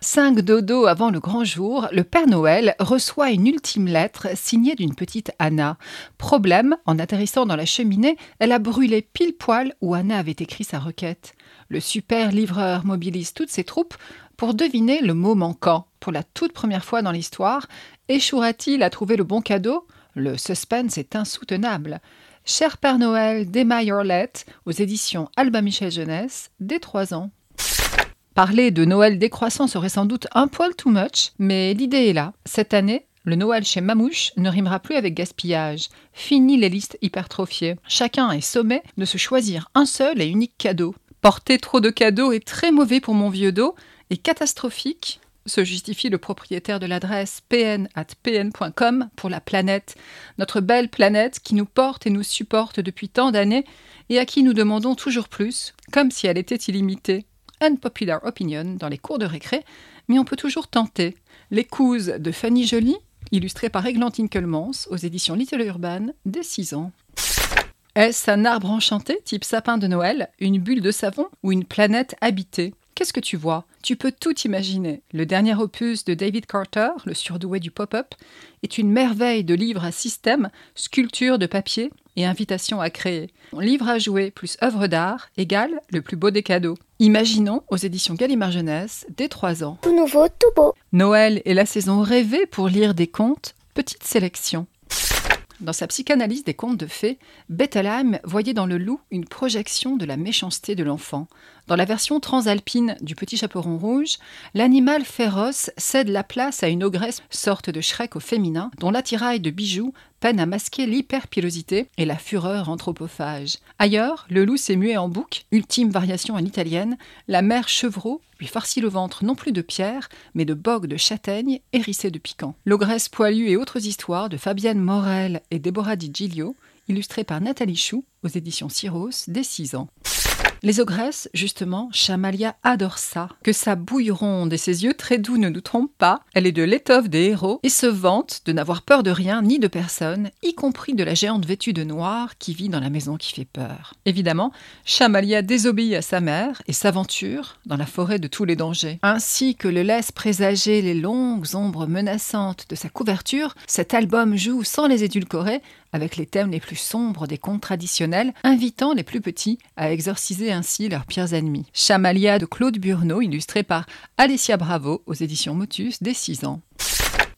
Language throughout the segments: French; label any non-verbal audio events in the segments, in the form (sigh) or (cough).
Cinq dodo avant le grand jour, le Père Noël reçoit une ultime lettre signée d'une petite Anna. Problème, en atterrissant dans la cheminée, elle a brûlé pile poil où Anna avait écrit sa requête. Le super livreur mobilise toutes ses troupes pour deviner le mot manquant. Pour la toute première fois dans l'histoire, échouera-t-il à trouver le bon cadeau? Le suspense est insoutenable. Cher Père Noël d'Emma Yorlette aux éditions Alba Michel Jeunesse, dès 3 ans. Parler de Noël décroissant serait sans doute un poil too much, mais l'idée est là. Cette année, le Noël chez Mamouche ne rimera plus avec gaspillage. Fini les listes hypertrophiées. Chacun est sommé de se choisir un seul et unique cadeau. Porter trop de cadeaux est très mauvais pour mon vieux dos et catastrophique se justifie le propriétaire de l'adresse pn@pn.com pour la planète, notre belle planète qui nous porte et nous supporte depuis tant d'années et à qui nous demandons toujours plus, comme si elle était illimitée. Unpopular opinion dans les cours de récré, mais on peut toujours tenter. L'écouse de Fanny Joly, illustrée par Églantine Kelmans aux éditions Little Urban, dès 6 ans. Est-ce un arbre enchanté, type sapin de Noël, une bulle de savon ou une planète habitée? Qu'est-ce que tu vois? Tu peux tout imaginer. Le dernier opus de David Carter, le surdoué du pop-up, est une merveille de livre à système, sculpture de papier et invitation à créer. Livre à jouer plus œuvre d'art égale le plus beau des cadeaux. Imaginons aux éditions Gallimard Jeunesse dès 3 ans. Tout nouveau, tout beau. Noël est la saison rêvée pour lire des contes. Petite sélection. Dans sa psychanalyse des contes de fées, Bettelheim voyait dans le loup une projection de la méchanceté de l'enfant. Dans la version transalpine du Petit Chaperon Rouge, l'animal féroce cède la place à une ogresse, sorte de Shrek au féminin, dont l'attirail de bijoux peine à masquer l'hyperpilosité et la fureur anthropophage. Ailleurs, le loup s'est mué en bouc, ultime variation en italienne, la mère chevreau lui farcit le ventre non plus de pierre, mais de bogue de châtaigne hérissée de piquant. L'ogresse poilue et autres histoires de Fabienne Morel et Déborah Di Giglio, illustrées par Nathalie Chou aux éditions Cyros dès 6 ans. Les ogresses, justement, Chamalia adore ça. Que sa bouille ronde et ses yeux très doux ne nous trompent pas, elle est de l'étoffe des héros et se vante de n'avoir peur de rien ni de personne, y compris de la géante vêtue de noir qui vit dans la maison qui fait peur. Évidemment, Chamalia désobéit à sa mère et s'aventure dans la forêt de tous les dangers. Ainsi que le laisse présager les longues ombres menaçantes de sa couverture, cet album joue sans les édulcorer avec les thèmes les plus sombres des contes traditionnels, invitant les plus petits à exorciser ainsi leurs pires ennemis. Chamalia de Claude Burneau, illustré par Alessia Bravo aux éditions Motus dès 6 ans.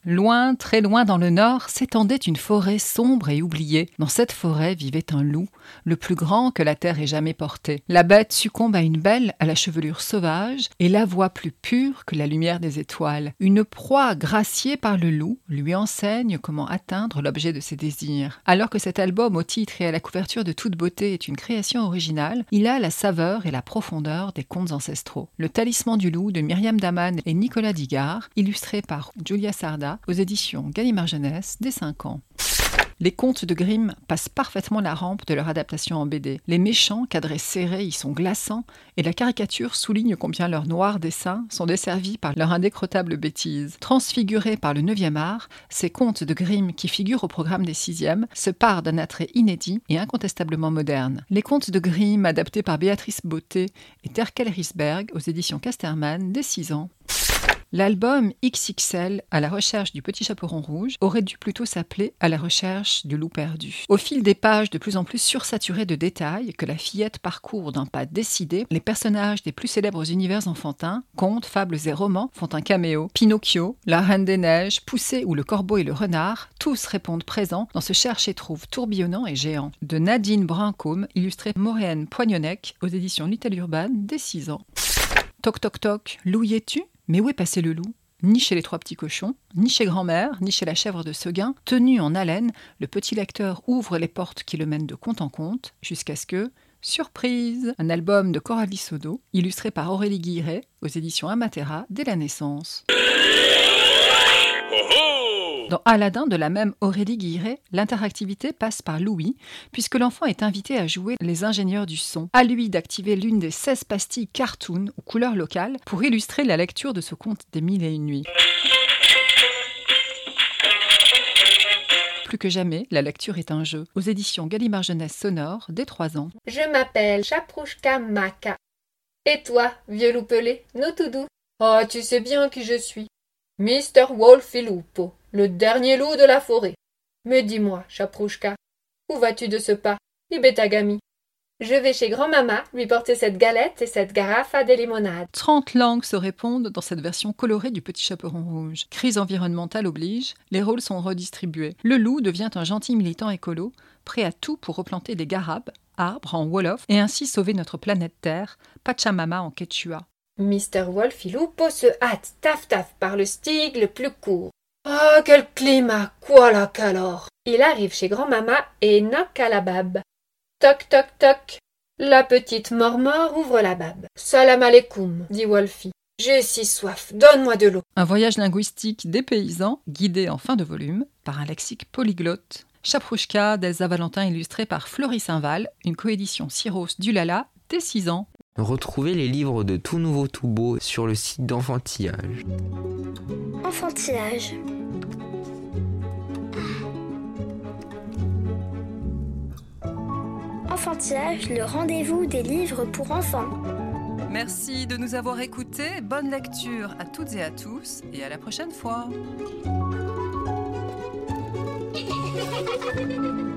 Loin, très loin dans le nord, s'étendait une forêt sombre et oubliée. Dans cette forêt vivait un loup, le plus grand que la terre ait jamais porté. La bête succombe à une belle à la chevelure sauvage et la voix plus pure que la lumière des étoiles. Une proie graciée par le loup lui enseigne comment atteindre l'objet de ses désirs. Alors que cet album au titre et à la couverture de toute beauté est une création originale, il a la saveur et la profondeur des contes ancestraux. Le talisman du loup de Myriam Daman et Nicolas Digard, illustré par Julia Sarda aux éditions Gallimard Jeunesse dès 5 ans. Les contes de Grimm passent parfaitement la rampe de leur adaptation en BD. Les méchants, cadrés serrés, y sont glaçants, et la caricature souligne combien leurs noirs dessins sont desservis par leur indécrottable bêtise. Transfigurés par le 9e art, ces contes de Grimm qui figurent au programme des 6e se parent d'un attrait inédit et incontestablement moderne. Les contes de Grimm, adaptés par Béatrice Beauté et Terkel Risberg aux éditions Casterman dès 6 ans. L'album XXL, à la recherche du petit chaperon rouge, aurait dû plutôt s'appeler À la recherche du loup perdu. Au fil des pages de plus en plus sursaturées de détails que la fillette parcourt d'un pas décidé, les personnages des plus célèbres univers enfantins, contes, fables et romans, font un caméo. Pinocchio, La Reine des Neiges, Poussé ou Le Corbeau et le Renard, tous répondent présents dans ce cherche et trouve tourbillonnant et géant. De Nadine Brancombe, illustré Moréenne Poignonnec aux éditions Little Urban dès 6 ans. Toc toc toc, loup y es-tu? Mais où est passé le loup? Ni chez les trois petits cochons, ni chez grand-mère, ni chez la chèvre de Seguin, tenu en haleine, le petit lecteur ouvre les portes qui le mènent de compte en compte, jusqu'à ce que, surprise, un album de Coralie Sodo, illustré par Aurélie Guiret, aux éditions Amatera, dès la naissance. Dans Aladdin de la même Aurélie Guiret, l'interactivité passe par Louis, puisque l'enfant est invité à jouer les ingénieurs du son. À lui d'activer l'une des 16 pastilles cartoon ou couleurs locales pour illustrer la lecture de ce conte des mille et une nuits. Plus que jamais, la lecture est un jeu. Aux éditions Gallimard Jeunesse Sonore, dès 3 ans. Je m'appelle Chaprouchka Maka. Et toi, vieux loup pelé, nous tout doux Ah, tu sais bien qui je suis. Mister Wolfilupo, le dernier loup de la forêt. Mais dis-moi, Chaprouchka, où vas-tu de ce pas, Ibetagami? Je vais chez grand-mama lui porter cette galette et cette garafe à des limonades. Trente langues se répondent dans cette version colorée du Petit Chaperon Rouge. Crise environnementale oblige, les rôles sont redistribués. Le loup devient un gentil militant écolo, prêt à tout pour replanter des garabes, arbres en Wolof, et ainsi sauver notre planète Terre, Pachamama en quechua. Mister Wolfilupo se hâte taf taf par le stig le plus court. Ah, quel climat, quoi la calor Il arrive chez grand-mama et knock à la babe. Toc toc toc. La petite mormore ouvre la babe. Salam alaikum, dit Wolfie. J'ai si soif, donne-moi de l'eau. Un voyage linguistique des paysans, guidé en fin de volume par un lexique polyglotte. Chaprouchka d'Elsa Valentin illustré par Floris Saint-Val, une coédition Cyros du Lala, dès 6 ans. Retrouvez les livres de Tout Nouveau Tout Beau sur le site d'Enfantillage. Enfantillage. Enfantillage, le rendez-vous des livres pour enfants. Merci de nous avoir écoutés, bonne lecture à toutes et à tous, et à la prochaine fois. (laughs)